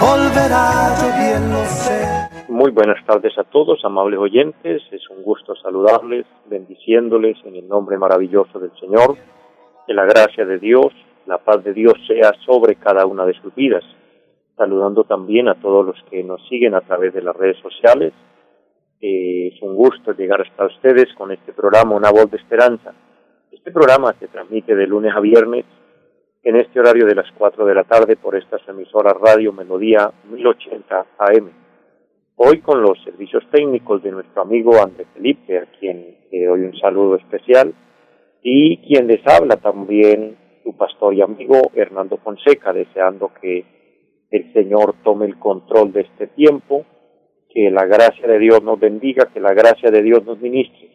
volverá, yo. Muy buenas tardes a todos, amables oyentes. Es un gusto saludarles, bendiciéndoles en el nombre maravilloso del Señor. Que la gracia de Dios, la paz de Dios sea sobre cada una de sus vidas. Saludando también a todos los que nos siguen a través de las redes sociales. es un gusto llegar hasta ustedes con este programa Una voz de esperanza. Este programa se transmite de lunes a viernes en este horario de las 4 de la tarde por estas emisoras Radio Melodía 1080 AM Hoy con los servicios técnicos de nuestro amigo Andrés Felipe, a quien le doy un saludo especial, y quien les habla también su pastor y amigo Hernando Fonseca, deseando que el Señor tome el control de este tiempo, que la gracia de Dios nos bendiga, que la gracia de Dios nos ministre.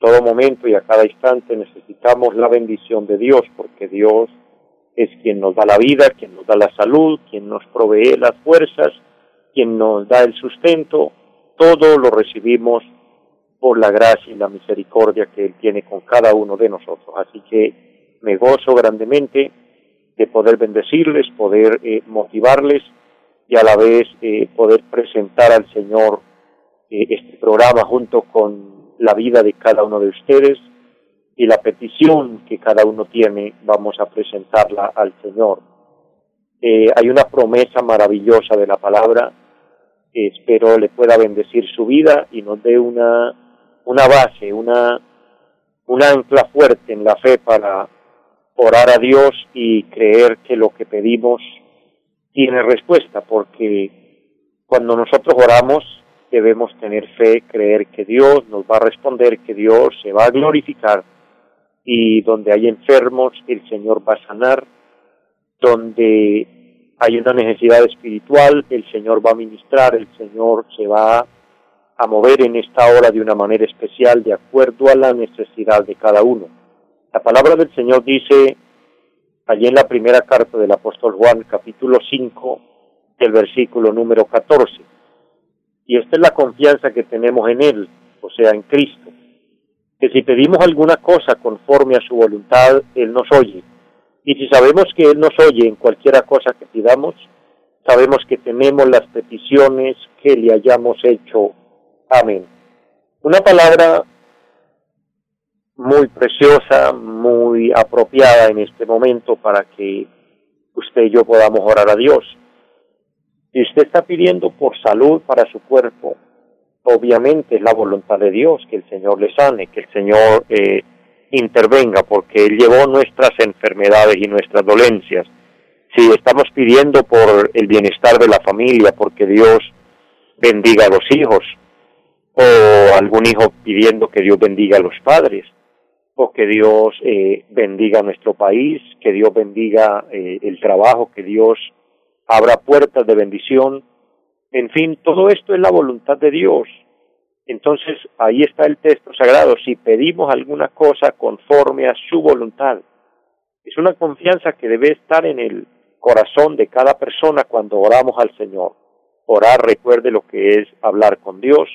Todo momento y a cada instante necesitamos la bendición de Dios, porque Dios es quien nos da la vida, quien nos da la salud, quien nos provee las fuerzas, quien nos da el sustento, todo lo recibimos por la gracia y la misericordia que Él tiene con cada uno de nosotros. Así que me gozo grandemente de poder bendecirles, poder eh, motivarles y a la vez eh, poder presentar al Señor eh, este programa junto con la vida de cada uno de ustedes y la petición que cada uno tiene, vamos a presentarla al Señor. hay una promesa maravillosa de la palabra espero le pueda bendecir su vida y nos dé una, una base, una, un ancla fuerte en la fe para orar a Dios y creer que lo que pedimos tiene respuesta, porque cuando nosotros oramos debemos tener fe, creer que Dios nos va a responder, que Dios se va a glorificar y donde hay enfermos el Señor va a sanar, donde hay una necesidad espiritual, el Señor va a ministrar, el Señor se va a mover en esta hora de una manera especial de acuerdo a la necesidad de cada uno. La palabra del Señor dice allí en la primera carta del apóstol Juan, capítulo 5, el versículo número 14. Y esta es la confianza que tenemos en Él, o sea, en Cristo, que si pedimos alguna cosa conforme a su voluntad, Él nos oye. Y si sabemos que Él nos oye en cualquiera cosa que pidamos, sabemos que tenemos las peticiones que le hayamos hecho. Amén. Una palabra muy preciosa, muy apropiada en este momento para que usted y yo podamos orar a Dios. Si usted está pidiendo por salud para su cuerpo, obviamente es la voluntad de Dios que el Señor le sane, que el Señor eh, intervenga, porque Él llevó nuestras enfermedades y nuestras dolencias. Si estamos pidiendo por el bienestar de la familia, porque Dios bendiga a los hijos, o algún hijo pidiendo que Dios bendiga a los padres, o que Dios eh, bendiga a nuestro país, que Dios bendiga eh, el trabajo, que Dios abra puertas de bendición. En fin, todo esto es la voluntad de Dios. Entonces ahí está el texto sagrado, si pedimos alguna cosa conforme a su voluntad. Es una confianza que debe estar en el corazón de cada persona cuando oramos al Señor. Orar, recuerde lo que es hablar con Dios,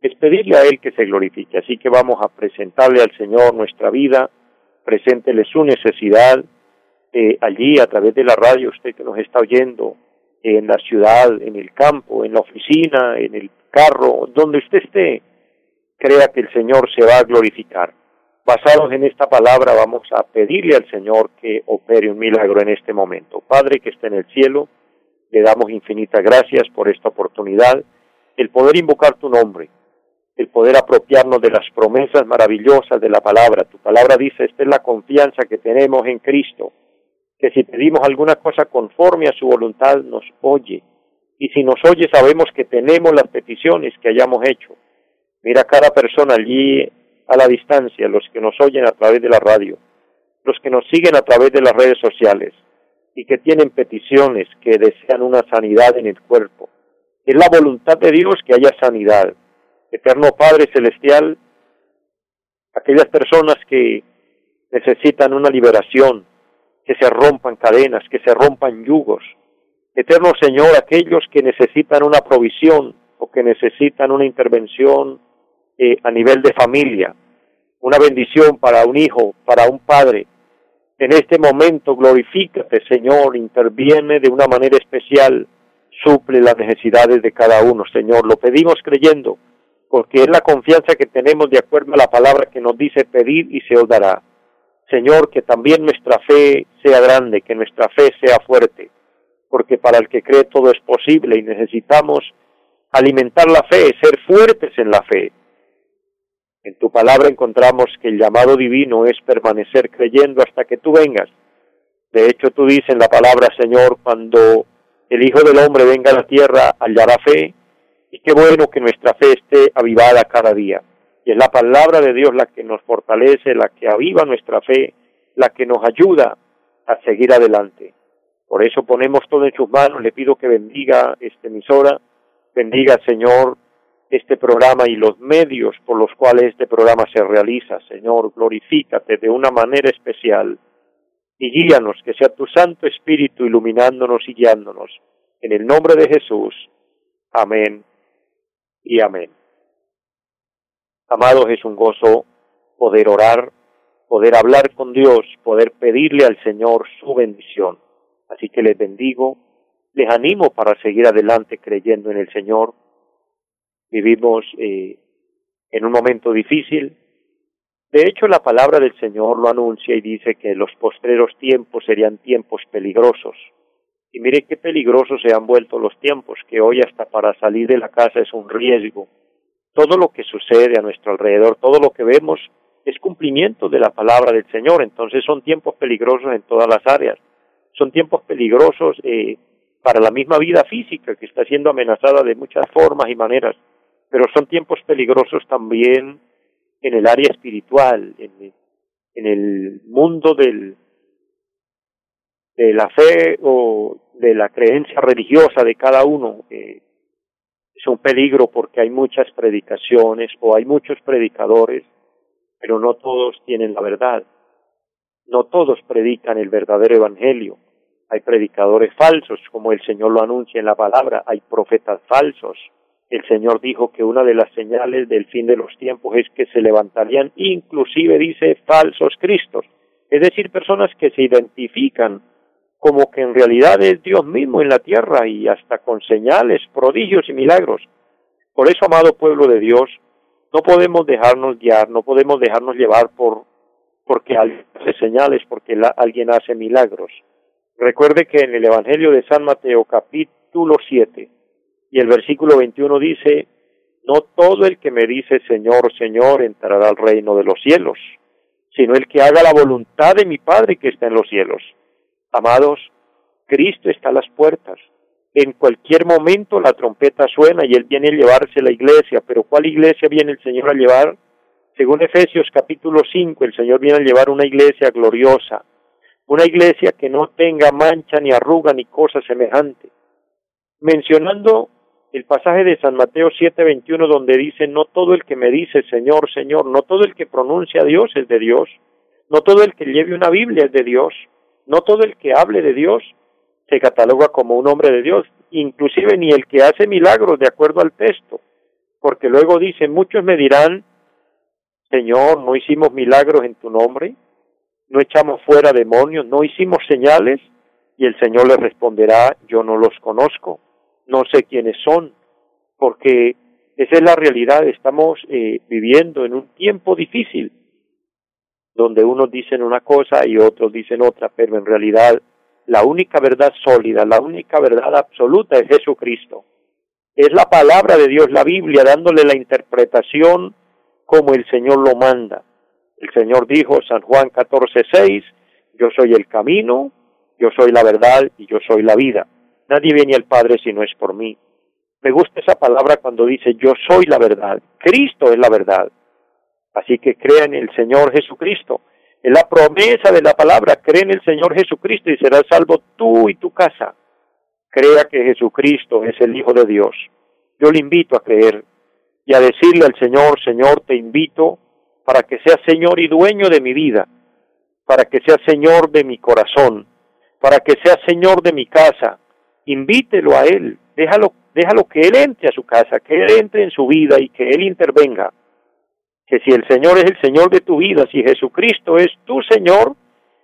es pedirle a Él que se glorifique. Así que vamos a presentarle al Señor nuestra vida, preséntele su necesidad eh, allí a través de la radio, usted que nos está oyendo, en la ciudad, en el campo, en la oficina, en el carro, donde usted esté, crea que el Señor se va a glorificar. Basados en esta palabra vamos a pedirle al Señor que opere un milagro en este momento. Padre que está en el cielo, le damos infinitas gracias por esta oportunidad, el poder invocar tu nombre, el poder apropiarnos de las promesas maravillosas de la palabra. Tu palabra dice, esta es la confianza que tenemos en Cristo, que si pedimos alguna cosa conforme a su voluntad nos oye y si nos oye sabemos que tenemos las peticiones que hayamos hecho. Mira cada persona allí a la distancia, los que nos oyen a través de la radio, los que nos siguen a través de las redes sociales y que tienen peticiones, que desean una sanidad en el cuerpo, Es la voluntad de Dios que haya sanidad. Eterno Padre Celestial, aquellas personas que necesitan una liberación, que se rompan cadenas, que se rompan yugos. Eterno Señor, aquellos que necesitan una provisión o que necesitan una intervención eh, a nivel de familia, una bendición para un hijo, para un padre. En este momento glorifícate, Señor, interviene de una manera especial, suple las necesidades de cada uno, Señor. Lo pedimos creyendo, porque es la confianza que tenemos de acuerdo a la palabra que nos dice pedir y se os dará. Señor, que también nuestra fe sea grande, que nuestra fe sea fuerte, porque para el que cree todo es posible y necesitamos alimentar la fe, ser fuertes en la fe. En tu palabra encontramos que el llamado divino es permanecer creyendo hasta que tú vengas. De hecho, tú dices en la palabra, Señor, cuando el Hijo del Hombre venga a la tierra, hallará fe, y qué bueno que nuestra fe esté avivada cada día. Y es la palabra de Dios la que nos fortalece, la que aviva nuestra fe, la que nos ayuda a seguir adelante. Por eso ponemos todo en sus manos, le pido que bendiga esta emisora, bendiga, Señor, este programa y los medios por los cuales este programa se realiza. Señor, glorifícate de una manera especial y guíanos, que sea tu Santo Espíritu iluminándonos y guiándonos. En el nombre de Jesús. Amén y amén. Amados, es un gozo poder orar, poder hablar con Dios, poder pedirle al Señor su bendición. Así que les bendigo, les animo para seguir adelante creyendo en el Señor Vivimos eh, en un momento difícil. De hecho, la palabra del Señor lo anuncia y dice que los postreros tiempos serían tiempos peligrosos. Y mire qué peligrosos se han vuelto los tiempos, que hoy hasta para salir de la casa es un riesgo. Todo lo que sucede a nuestro alrededor, todo lo que vemos, es cumplimiento de la palabra del Señor. Entonces son tiempos peligrosos en todas las áreas. Son tiempos peligrosos eh, para la misma vida física que está siendo amenazada de muchas formas y maneras pero son tiempos peligrosos también en el área espiritual, en, en el mundo del, de la fe o de la creencia religiosa de cada uno. Es un peligro porque hay muchas predicaciones o hay muchos predicadores, pero no todos tienen la verdad. No todos predican el verdadero evangelio. Hay predicadores falsos, como el Señor lo anuncia en la palabra, hay profetas falsos, el Señor dijo que una de las señales del fin de los tiempos es que se levantarían inclusive, dice, falsos cristos, es decir, personas que se identifican como que en realidad es Dios mismo en la tierra y hasta con señales, prodigios y milagros. Por eso, amado pueblo de Dios, no podemos dejarnos guiar, no podemos dejarnos llevar por porque alguien hace señales, porque alguien hace milagros. Recuerde que en el Evangelio de San Mateo capítulo 7, y el versículo 21 dice, no todo el que me dice Señor, Señor entrará al reino de los cielos, sino el que haga la voluntad de mi Padre que está en los cielos. Amados, Cristo está a las puertas. En cualquier momento la trompeta suena y Él viene a llevarse la iglesia, pero ¿cuál iglesia viene el Señor a llevar? Según Efesios capítulo 5, el Señor viene a llevar una iglesia gloriosa, una iglesia que no tenga mancha ni arruga ni cosa semejante. Mencionando el pasaje de San Mateo 7:21 donde dice, no todo el que me dice Señor, Señor, no todo el que pronuncia Dios es de Dios, no todo el que lleve una Biblia es de Dios, no todo el que hable de Dios se cataloga como un hombre de Dios, inclusive ni el que hace milagros de acuerdo al texto, porque luego dice, muchos me dirán, Señor, no hicimos milagros en tu nombre, no echamos fuera demonios, no hicimos señales, y el Señor le responderá, yo no los conozco no sé quiénes son, porque esa es la realidad, estamos eh, viviendo en un tiempo difícil, donde unos dicen una cosa y otros dicen otra, pero en realidad la única verdad sólida, la única verdad absoluta es Jesucristo. Es la palabra de Dios, la Biblia, dándole la interpretación como el Señor lo manda. El Señor dijo, San Juan 14:6, yo soy el camino, yo soy la verdad y yo soy la vida. Nadie viene al Padre si no es por mí. Me gusta esa palabra cuando dice yo soy la verdad. Cristo es la verdad. Así que crea en el Señor Jesucristo. Es la promesa de la palabra. Cree en el Señor Jesucristo y serás salvo tú y tu casa. crea que Jesucristo es el Hijo de Dios. Yo le invito a creer y a decirle al Señor, Señor, te invito para que seas Señor y dueño de mi vida, para que seas Señor de mi corazón, para que seas Señor de mi casa. Invítelo a Él, déjalo, déjalo que Él entre a su casa, que Él entre en su vida y que Él intervenga. Que si el Señor es el Señor de tu vida, si Jesucristo es tu Señor,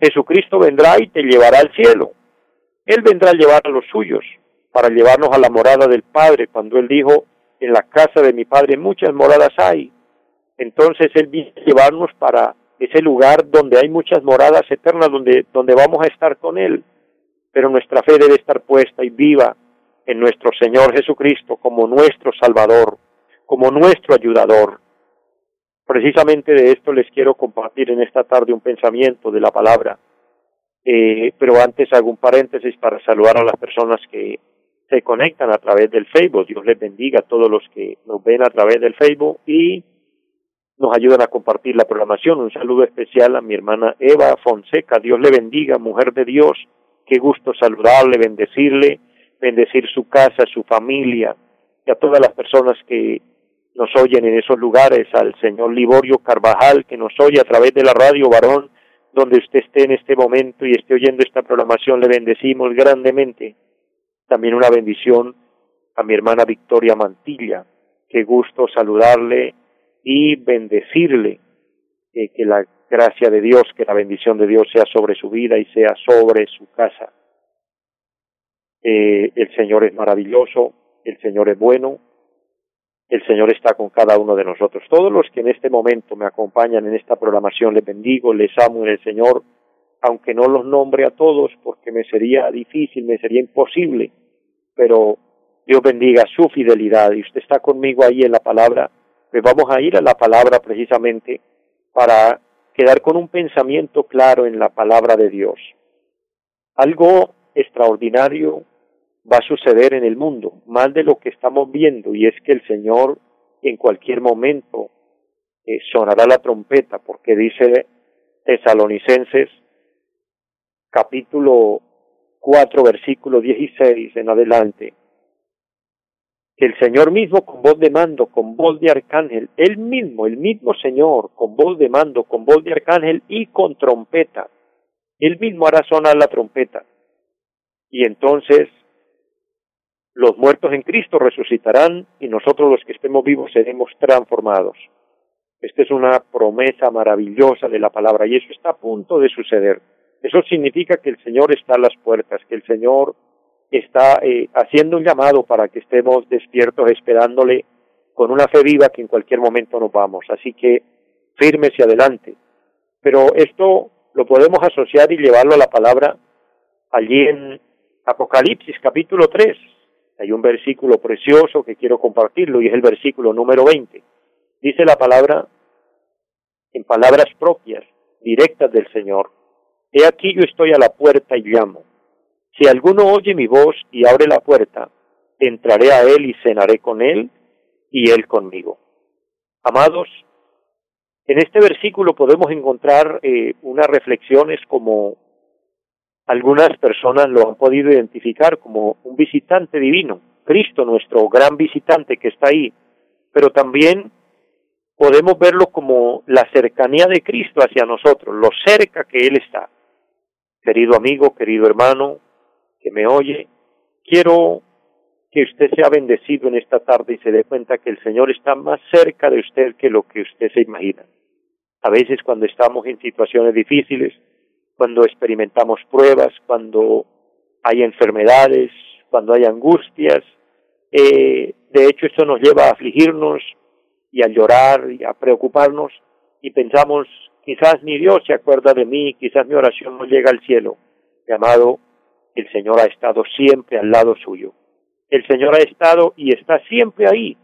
Jesucristo vendrá y te llevará al cielo. Él vendrá a llevar a los suyos, para llevarnos a la morada del Padre, cuando Él dijo, en la casa de mi Padre muchas moradas hay. Entonces Él viene a llevarnos para ese lugar donde hay muchas moradas eternas, donde, donde vamos a estar con Él. Pero nuestra fe debe estar puesta y viva en nuestro Señor Jesucristo como nuestro Salvador, como nuestro ayudador. Precisamente de esto les quiero compartir en esta tarde un pensamiento de la palabra. Eh, pero antes hago un paréntesis para saludar a las personas que se conectan a través del Facebook. Dios les bendiga a todos los que nos ven a través del Facebook y nos ayudan a compartir la programación. Un saludo especial a mi hermana Eva Fonseca. Dios le bendiga, mujer de Dios. Qué gusto saludarle, bendecirle, bendecir su casa, su familia y a todas las personas que nos oyen en esos lugares, al señor Liborio Carvajal, que nos oye a través de la radio Varón, donde usted esté en este momento y esté oyendo esta programación, le bendecimos grandemente. También una bendición a mi hermana Victoria Mantilla. Qué gusto saludarle y bendecirle. Eh, que la gracia de Dios, que la bendición de Dios sea sobre su vida y sea sobre su casa. Eh, el Señor es maravilloso, el Señor es bueno, el Señor está con cada uno de nosotros. Todos los que en este momento me acompañan en esta programación, les bendigo, les amo en el Señor, aunque no los nombre a todos porque me sería difícil, me sería imposible, pero Dios bendiga su fidelidad y usted está conmigo ahí en la palabra, pues vamos a ir a la palabra precisamente para quedar con un pensamiento claro en la palabra de Dios. Algo extraordinario va a suceder en el mundo, más de lo que estamos viendo, y es que el Señor en cualquier momento eh, sonará la trompeta, porque dice Tesalonicenses capítulo 4 versículo 16 en adelante, que el Señor mismo con voz de mando, con voz de arcángel, él mismo, el mismo Señor, con voz de mando, con voz de arcángel y con trompeta, él mismo hará sonar la trompeta. Y entonces los muertos en Cristo resucitarán y nosotros los que estemos vivos seremos transformados. Esta es una promesa maravillosa de la palabra y eso está a punto de suceder. Eso significa que el Señor está a las puertas, que el Señor está eh, haciendo un llamado para que estemos despiertos esperándole con una fe viva que en cualquier momento nos vamos. Así que firmes y adelante. Pero esto lo podemos asociar y llevarlo a la palabra allí en Apocalipsis capítulo 3, hay un versículo precioso que quiero compartirlo y es el versículo número 20. Dice la palabra en palabras propias, directas del Señor. He aquí yo estoy a la puerta y llamo. Si alguno oye mi voz y abre la puerta, entraré a él y cenaré con él y él conmigo. Amados, en este versículo podemos encontrar eh, unas reflexiones como algunas personas lo han podido identificar como un visitante divino, Cristo, nuestro gran visitante que está ahí, pero también podemos verlo como la cercanía de Cristo hacia nosotros, lo cerca que Él está. Querido amigo, querido hermano, que me oye, quiero que usted sea bendecido en esta tarde y se dé cuenta que el Señor está más cerca de usted que lo que usted se imagina. A veces cuando estamos en situaciones difíciles, cuando experimentamos pruebas, cuando hay enfermedades, cuando hay angustias. Eh, de hecho, esto nos lleva a afligirnos y a llorar y a preocuparnos y pensamos, quizás ni Dios se acuerda de mí, quizás mi oración no llega al cielo. Mi amado, el Señor ha estado siempre al lado suyo. El Señor ha estado y está siempre ahí.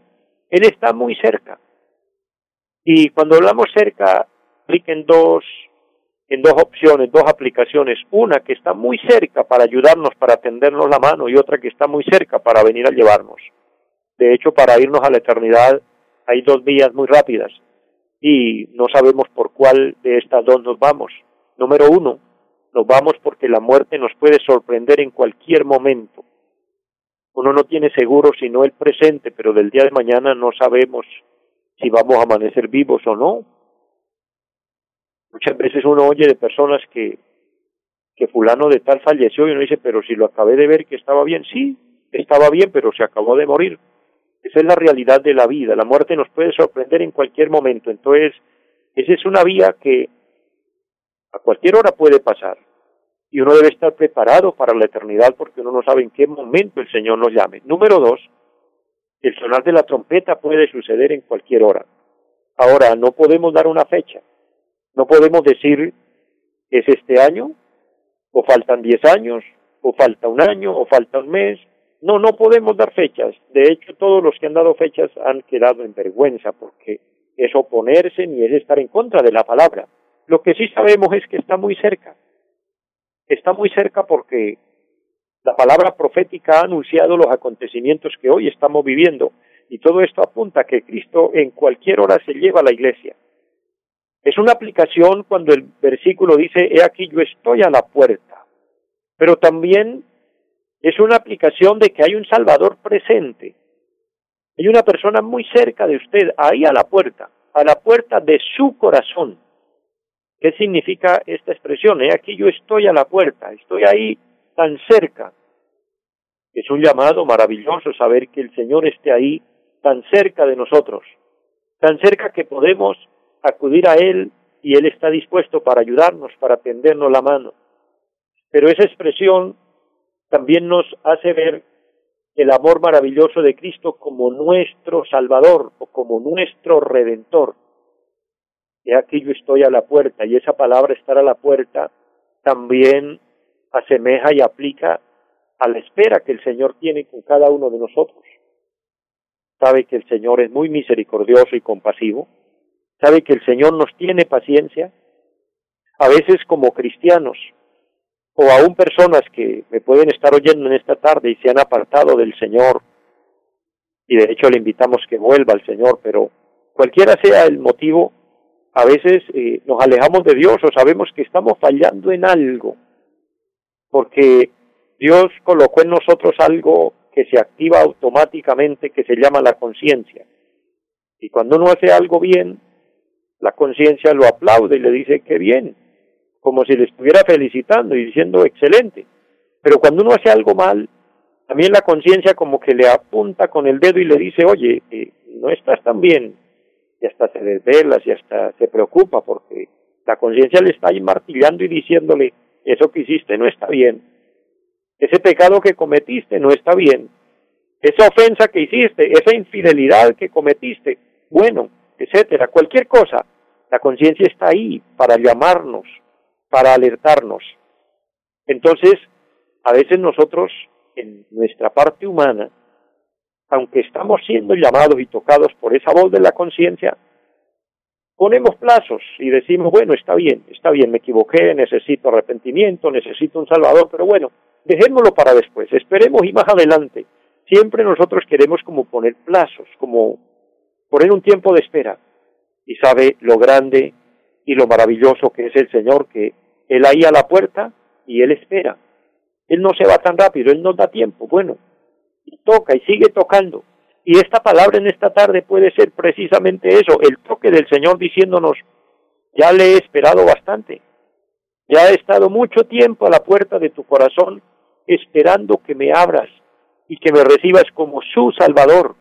Él está muy cerca. Y cuando hablamos cerca, apliquen dos en dos opciones, dos aplicaciones, una que está muy cerca para ayudarnos, para tendernos la mano y otra que está muy cerca para venir a llevarnos. De hecho, para irnos a la eternidad hay dos vías muy rápidas y no sabemos por cuál de estas dos nos vamos. Número uno, nos vamos porque la muerte nos puede sorprender en cualquier momento. Uno no tiene seguro sino el presente, pero del día de mañana no sabemos si vamos a amanecer vivos o no. Muchas veces uno oye de personas que, que fulano de tal falleció y uno dice, pero si lo acabé de ver que estaba bien, sí, estaba bien, pero se acabó de morir. Esa es la realidad de la vida. La muerte nos puede sorprender en cualquier momento. Entonces, esa es una vía que a cualquier hora puede pasar. Y uno debe estar preparado para la eternidad porque uno no sabe en qué momento el Señor nos llame. Número dos, el sonar de la trompeta puede suceder en cualquier hora. Ahora, no podemos dar una fecha. No podemos decir, es este año, o faltan diez años, o falta un año, o falta un mes. No, no podemos dar fechas. De hecho, todos los que han dado fechas han quedado en vergüenza porque es oponerse ni es estar en contra de la palabra. Lo que sí sabemos es que está muy cerca. Está muy cerca porque la palabra profética ha anunciado los acontecimientos que hoy estamos viviendo y todo esto apunta a que Cristo en cualquier hora se lleva a la iglesia. Es una aplicación cuando el versículo dice, he aquí yo estoy a la puerta, pero también es una aplicación de que hay un Salvador presente. Hay una persona muy cerca de usted, ahí a la puerta, a la puerta de su corazón. ¿Qué significa esta expresión? He aquí yo estoy a la puerta, estoy ahí tan cerca. Es un llamado maravilloso saber que el Señor esté ahí tan cerca de nosotros, tan cerca que podemos acudir a Él y Él está dispuesto para ayudarnos, para tendernos la mano. Pero esa expresión también nos hace ver el amor maravilloso de Cristo como nuestro Salvador o como nuestro Redentor. Y aquí yo estoy a la puerta y esa palabra estar a la puerta también asemeja y aplica a la espera que el Señor tiene con cada uno de nosotros. Sabe que el Señor es muy misericordioso y compasivo, sabe que el Señor nos tiene paciencia. A veces como cristianos o aún personas que me pueden estar oyendo en esta tarde y se han apartado del Señor, y de hecho le invitamos que vuelva al Señor, pero cualquiera sea el motivo, a veces eh, nos alejamos de Dios o sabemos que estamos fallando en algo, porque Dios colocó en nosotros algo que se activa automáticamente que se llama la conciencia. Y cuando uno hace algo bien, la conciencia lo aplaude y le dice que bien, como si le estuviera felicitando y diciendo excelente. Pero cuando uno hace algo mal, también la conciencia como que le apunta con el dedo y le dice, oye, eh, no estás tan bien. Y hasta se desvela y hasta se preocupa porque la conciencia le está ahí martillando y diciéndole, eso que hiciste no está bien. Ese pecado que cometiste no está bien. Esa ofensa que hiciste, esa infidelidad que cometiste, bueno, etcétera, cualquier cosa, la conciencia está ahí para llamarnos, para alertarnos. Entonces, a veces nosotros, en nuestra parte humana, aunque estamos siendo llamados y tocados por esa voz de la conciencia, ponemos plazos y decimos, bueno, está bien, está bien, me equivoqué, necesito arrepentimiento, necesito un Salvador, pero bueno, dejémoslo para después, esperemos y más adelante. Siempre nosotros queremos como poner plazos, como poner un tiempo de espera. Y sabe lo grande y lo maravilloso que es el Señor, que Él ahí a la puerta y Él espera. Él no se va tan rápido, Él nos da tiempo, bueno, y toca y sigue tocando. Y esta palabra en esta tarde puede ser precisamente eso, el toque del Señor diciéndonos, ya le he esperado bastante, ya he estado mucho tiempo a la puerta de tu corazón esperando que me abras y que me recibas como su Salvador,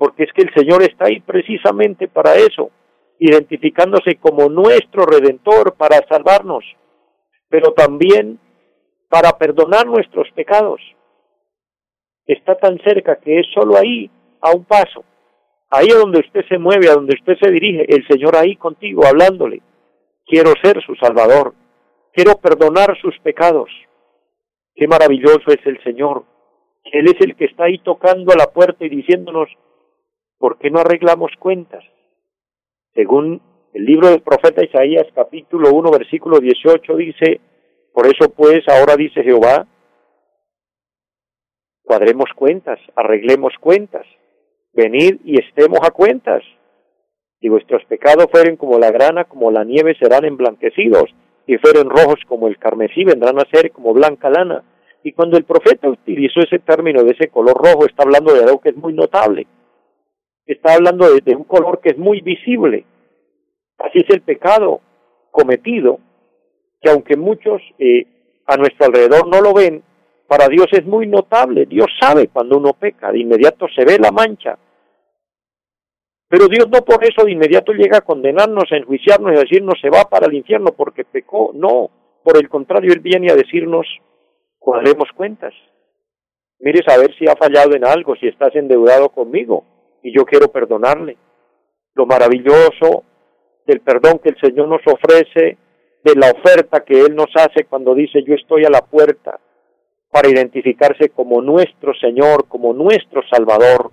porque es que el Señor está ahí precisamente para eso, identificándose como nuestro Redentor para salvarnos, pero también para perdonar nuestros pecados está tan cerca que es solo ahí, a un paso. Ahí donde usted se mueve, a donde usted se dirige, el Señor ahí contigo, hablándole. Quiero ser su Salvador. Quiero perdonar sus pecados. Qué maravilloso es el Señor. Él es el que está ahí tocando a la puerta y diciéndonos, ¿por qué no arreglamos cuentas? Según el libro del profeta Isaías capítulo 1 versículo 18 dice, por eso pues ahora dice Jehová, cuadremos cuentas, arreglemos cuentas, venid y estemos a cuentas. Si vuestros pecados fueren como la grana, como la nieve serán emblanquecidos, y fueren rojos como el carmesí, vendrán a ser como blanca lana. Y cuando el profeta utilizó ese término de ese color rojo, está hablando de algo que es muy notable. Está hablando de, un color que es muy visible. Así es el pecado cometido, que aunque muchos eh, a nuestro alrededor no lo ven, para Dios es muy notable. Dios sabe cuando uno peca, de inmediato se ve la mancha. Pero Dios no por eso de inmediato llega a condenarnos, a enjuiciarnos y a decirnos se va para el infierno porque pecó. No, por el contrario, Él viene a decirnos cuadremos cuentas. Mires a ver si ha fallado en algo, si estás endeudado conmigo y yo quiero perdonarle. Lo maravilloso del perdón que el Señor nos ofrece, de la oferta que Él nos hace cuando dice yo estoy a la puerta para identificarse como nuestro Señor, como nuestro Salvador.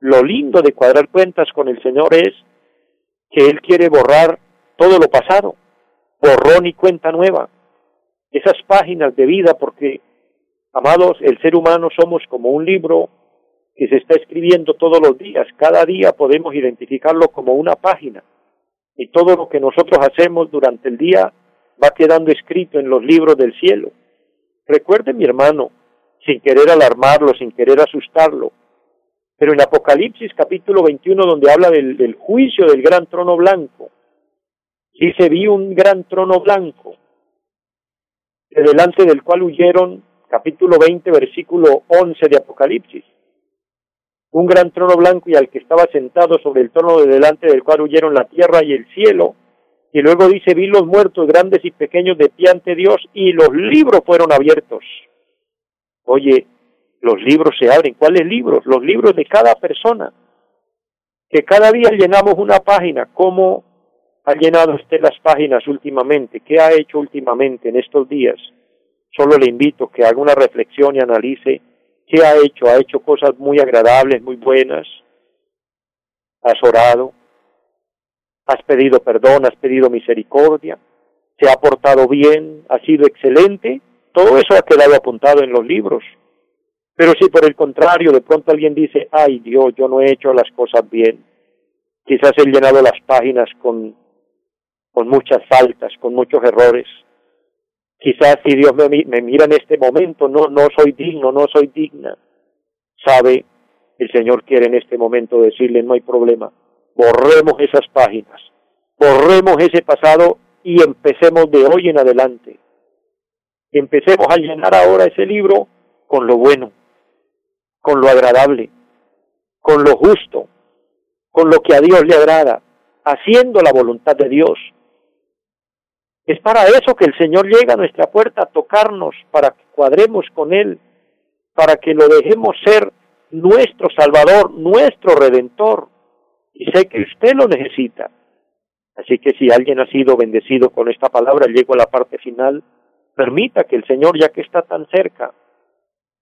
Lo lindo de cuadrar cuentas con el Señor es que Él quiere borrar todo lo pasado, borrón y cuenta nueva esas páginas de vida, porque, amados, el ser humano somos como un libro que se está escribiendo todos los días. Cada día podemos identificarlo como una página. Y todo lo que nosotros hacemos durante el día va quedando escrito en los libros del cielo. Recuerde, mi hermano, sin querer alarmarlo, sin querer asustarlo, pero en Apocalipsis capítulo 21, donde habla del, juicio del gran trono blanco, dice, vi un gran trono blanco delante del cual huyeron, capítulo 20, versículo 11 de Apocalipsis. Un gran trono blanco y al que estaba sentado sobre el trono de delante del cual huyeron la tierra y el cielo. Y luego dice, vi los muertos grandes y pequeños de pie ante Dios y los libros fueron abiertos. Oye, los libros se abren. ¿Cuáles libros? Los libros de cada persona. Que cada día llenamos una página. ¿Cómo ha llenado usted las páginas últimamente? ¿Qué ha hecho últimamente en estos días? Solo le invito que haga una reflexión y analice qué ha hecho. Ha hecho cosas muy agradables, muy buenas. Has orado. Has pedido perdón, has pedido misericordia. Se ha portado bien, ha sido excelente. Todo eso ha quedado apuntado en los libros. Pero si por el contrario de pronto alguien dice, ay Dios, yo no he hecho las cosas bien, quizás he llenado las páginas con con muchas faltas, con muchos errores. Quizás si Dios me, mira en este momento, no, no soy digno, no soy digna. Sabe, el Señor quiere en este momento decirle, no hay problema, borremos esas páginas, borremos ese pasado y empecemos de hoy en adelante. Empecemos a llenar ahora ese libro con lo bueno, con lo agradable, con lo justo, con lo que a Dios le agrada, haciendo la voluntad de Dios, es para eso que el Señor llega a nuestra puerta a tocarnos, para que cuadremos con Él, para que lo dejemos ser nuestro Salvador, nuestro Redentor. Y sé que usted lo necesita. Así que si alguien ha sido bendecido con esta palabra, llego a la parte final, permita que el Señor, ya que está tan cerca,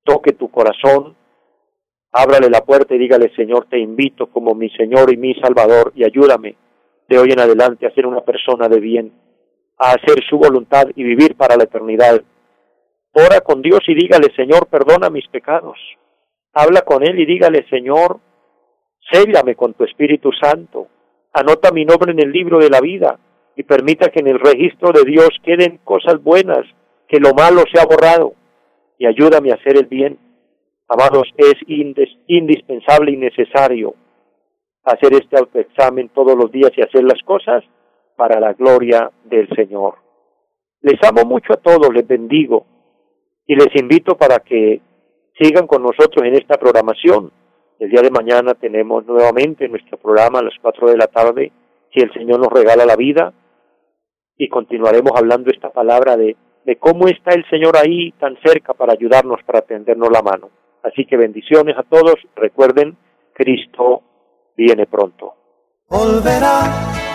toque tu corazón, ábrale la puerta y dígale, Señor, te invito como mi Señor y mi Salvador y ayúdame de hoy en adelante a ser una persona de bien a hacer su voluntad y vivir para la eternidad. Ora con Dios y dígale, Señor, perdona mis pecados. Habla con Él y dígale, Señor, séllame con tu Espíritu Santo. Anota mi nombre en el libro de la vida y permita que en el registro de Dios queden cosas buenas, que lo malo sea borrado y ayúdame a hacer el bien. Amados, es indispensable y necesario hacer este autoexamen todos los días y hacer las cosas para la gloria del Señor. Les amo mucho a todos, les bendigo y les invito para que sigan con nosotros en esta programación. El día de mañana tenemos nuevamente nuestro programa a las cuatro de la tarde, si el Señor nos regala la vida, y continuaremos hablando esta palabra de, de cómo está el Señor ahí tan cerca para ayudarnos, para tendernos la mano. Así que bendiciones a todos. Recuerden, Cristo viene pronto.